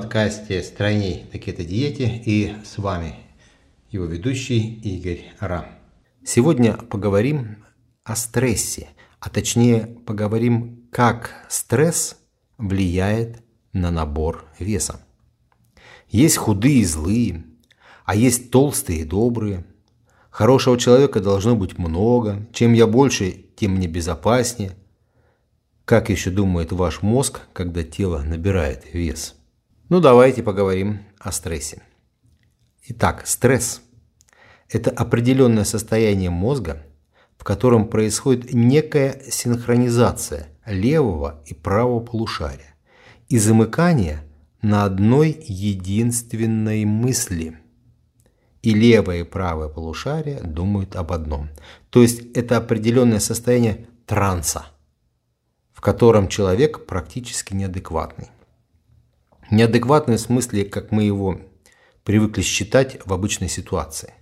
подкасте «Стройней на кето-диете» и с вами его ведущий Игорь Ра. Сегодня поговорим о стрессе, а точнее поговорим, как стресс влияет на набор веса. Есть худые и злые, а есть толстые и добрые. Хорошего человека должно быть много. Чем я больше, тем мне безопаснее. Как еще думает ваш мозг, когда тело набирает вес? Ну, давайте поговорим о стрессе. Итак, стресс – это определенное состояние мозга, в котором происходит некая синхронизация левого и правого полушария и замыкание на одной единственной мысли. И левое и правое полушарие думают об одном. То есть это определенное состояние транса, в котором человек практически неадекватный. Неадекватный в смысле, как мы его привыкли считать в обычной ситуации.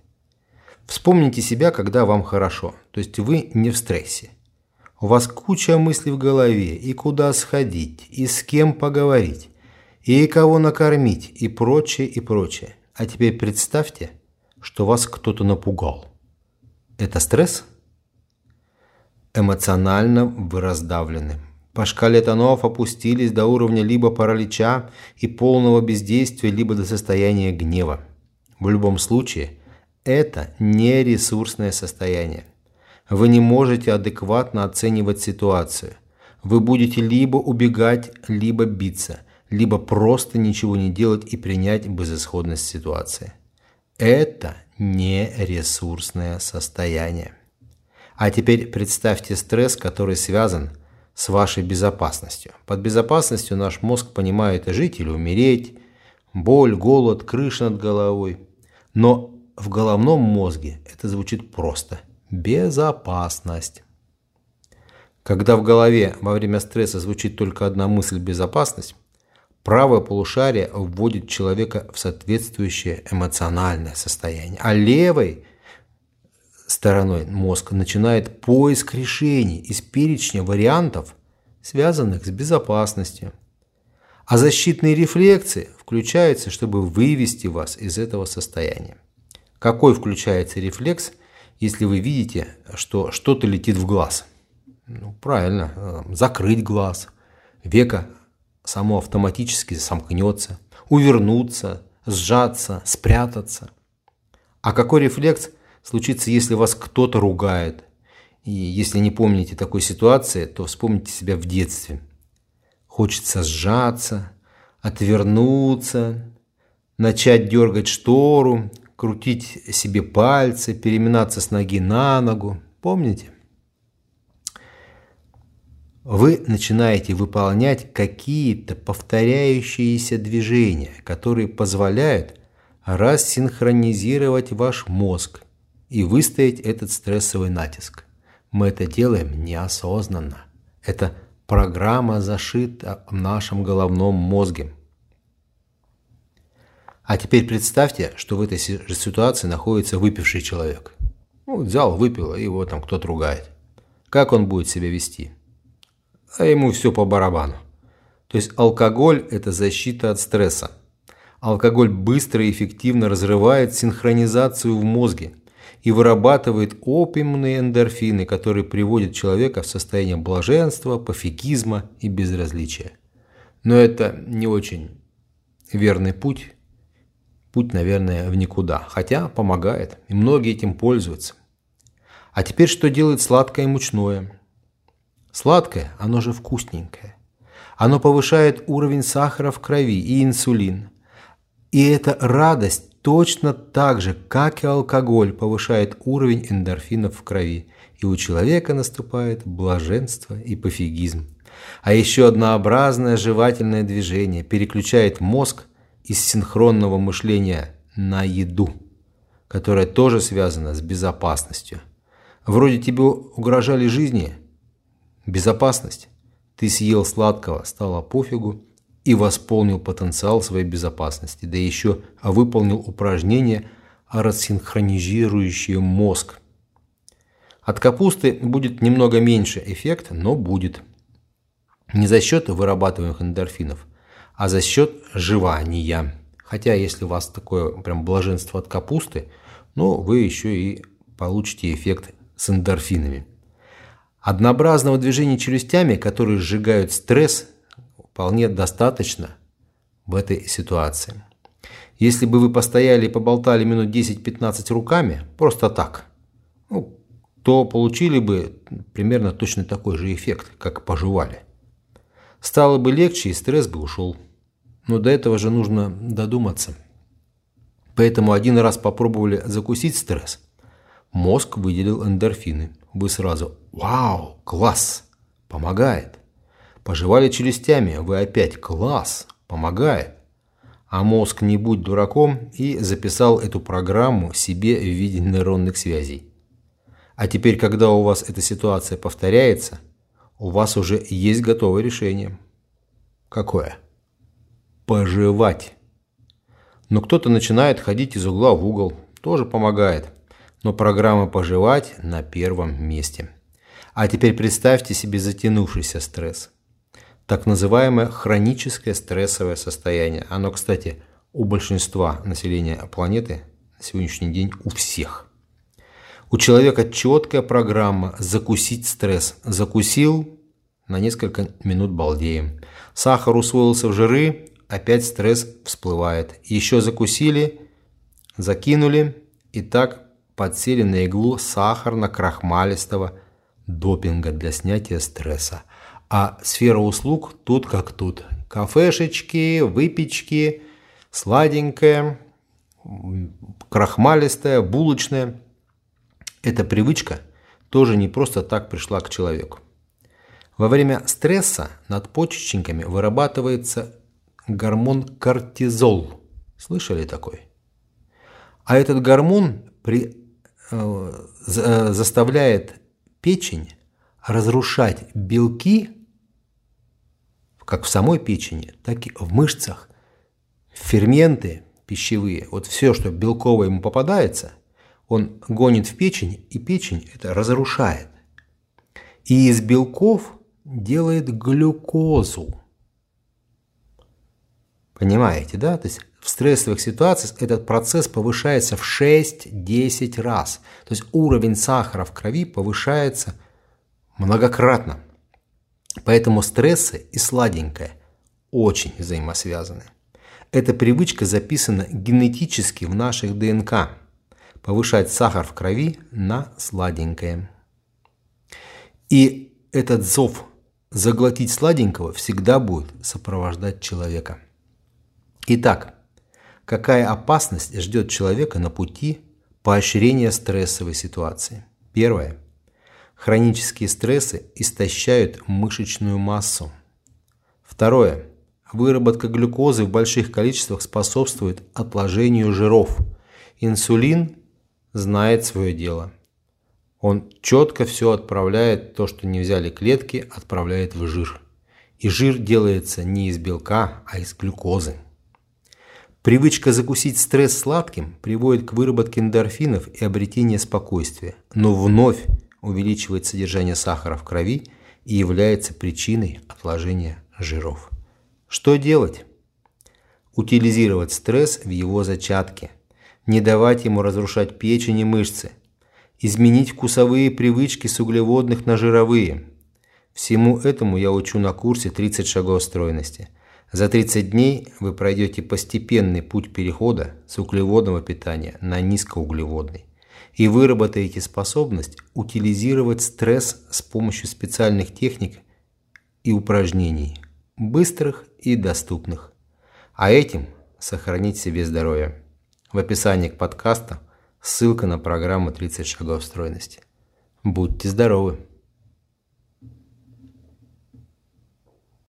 Вспомните себя, когда вам хорошо, то есть вы не в стрессе. У вас куча мыслей в голове, и куда сходить, и с кем поговорить, и кого накормить, и прочее, и прочее. А теперь представьте, что вас кто-то напугал. Это стресс? Эмоционально вы раздавлены, по шкале тонов опустились до уровня либо паралича и полного бездействия, либо до состояния гнева. В любом случае, это не ресурсное состояние. Вы не можете адекватно оценивать ситуацию. Вы будете либо убегать, либо биться, либо просто ничего не делать и принять безысходность ситуации. Это не ресурсное состояние. А теперь представьте стресс, который связан с вашей безопасностью. Под безопасностью наш мозг понимает жить или умереть, боль, голод, крыша над головой. Но в головном мозге это звучит просто – безопасность. Когда в голове во время стресса звучит только одна мысль – безопасность, правое полушарие вводит человека в соответствующее эмоциональное состояние, а левый – стороной мозг начинает поиск решений из перечня вариантов, связанных с безопасностью. А защитные рефлексы включаются, чтобы вывести вас из этого состояния. Какой включается рефлекс, если вы видите, что что-то летит в глаз? Ну, правильно, э, закрыть глаз. Века само автоматически сомкнется, увернуться, сжаться, спрятаться. А какой рефлекс случится, если вас кто-то ругает. И если не помните такой ситуации, то вспомните себя в детстве. Хочется сжаться, отвернуться, начать дергать штору, крутить себе пальцы, переминаться с ноги на ногу. Помните? Вы начинаете выполнять какие-то повторяющиеся движения, которые позволяют рассинхронизировать ваш мозг и выстоять этот стрессовый натиск. Мы это делаем неосознанно. Это программа зашита в нашем головном мозге. А теперь представьте, что в этой же ситуации находится выпивший человек. Ну, взял, выпил, и его там кто-то ругает. Как он будет себя вести? А ему все по барабану. То есть алкоголь – это защита от стресса. Алкоголь быстро и эффективно разрывает синхронизацию в мозге – и вырабатывает опиумные эндорфины, которые приводят человека в состояние блаженства, пофигизма и безразличия. Но это не очень верный путь. Путь, наверное, в никуда. Хотя помогает, и многие этим пользуются. А теперь что делает сладкое и мучное? Сладкое, оно же вкусненькое. Оно повышает уровень сахара в крови и инсулин. И эта радость точно так же, как и алкоголь, повышает уровень эндорфинов в крови, и у человека наступает блаженство и пофигизм. А еще однообразное жевательное движение переключает мозг из синхронного мышления на еду, которая тоже связана с безопасностью. Вроде тебе угрожали жизни, безопасность. Ты съел сладкого, стало пофигу, и восполнил потенциал своей безопасности, да еще выполнил упражнение, рассинхронизирующее мозг. От капусты будет немного меньше эффект, но будет. Не за счет вырабатываемых эндорфинов, а за счет жевания. Хотя, если у вас такое прям блаженство от капусты, ну, вы еще и получите эффект с эндорфинами. Однообразного движения челюстями, которые сжигают стресс, вполне достаточно в этой ситуации. Если бы вы постояли и поболтали минут 10-15 руками, просто так, ну, то получили бы примерно точно такой же эффект, как пожевали. Стало бы легче и стресс бы ушел. Но до этого же нужно додуматься. Поэтому один раз попробовали закусить стресс. Мозг выделил эндорфины. Вы сразу «Вау, класс! Помогает!» Пожевали челюстями, вы опять «Класс! Помогает!» А мозг не будь дураком и записал эту программу себе в виде нейронных связей. А теперь, когда у вас эта ситуация повторяется, у вас уже есть готовое решение. Какое? Пожевать. Но кто-то начинает ходить из угла в угол, тоже помогает. Но программа «Пожевать» на первом месте. А теперь представьте себе затянувшийся стресс. Так называемое хроническое стрессовое состояние. Оно, кстати, у большинства населения планеты на сегодняшний день у всех. У человека четкая программа «закусить стресс». Закусил, на несколько минут балдеем. Сахар усвоился в жиры, опять стресс всплывает. Еще закусили, закинули, и так подсели на иглу сахарно-крахмалистого допинга для снятия стресса. А сфера услуг тут как тут. Кафешечки, выпечки, сладенькое, крахмалистое, булочное. Эта привычка тоже не просто так пришла к человеку. Во время стресса над почечниками вырабатывается гормон кортизол. Слышали такой? А этот гормон при, э, э, заставляет печень разрушать белки как в самой печени, так и в мышцах. Ферменты пищевые, вот все, что белковое ему попадается, он гонит в печень, и печень это разрушает. И из белков делает глюкозу. Понимаете, да? То есть в стрессовых ситуациях этот процесс повышается в 6-10 раз. То есть уровень сахара в крови повышается многократно. Поэтому стрессы и сладенькое очень взаимосвязаны. Эта привычка записана генетически в наших ДНК. Повышать сахар в крови на сладенькое. И этот зов заглотить сладенького всегда будет сопровождать человека. Итак, какая опасность ждет человека на пути поощрения стрессовой ситуации? Первое. Хронические стрессы истощают мышечную массу. Второе. Выработка глюкозы в больших количествах способствует отложению жиров. Инсулин знает свое дело. Он четко все отправляет, то, что не взяли клетки, отправляет в жир. И жир делается не из белка, а из глюкозы. Привычка закусить стресс сладким приводит к выработке эндорфинов и обретению спокойствия, но вновь увеличивает содержание сахара в крови и является причиной отложения жиров. Что делать? Утилизировать стресс в его зачатке, не давать ему разрушать печень и мышцы, изменить вкусовые привычки с углеводных на жировые. Всему этому я учу на курсе 30 шагов стройности. За 30 дней вы пройдете постепенный путь перехода с углеводного питания на низкоуглеводный и выработаете способность утилизировать стресс с помощью специальных техник и упражнений, быстрых и доступных. А этим сохранить себе здоровье. В описании к подкасту ссылка на программу 30 шагов стройности. Будьте здоровы!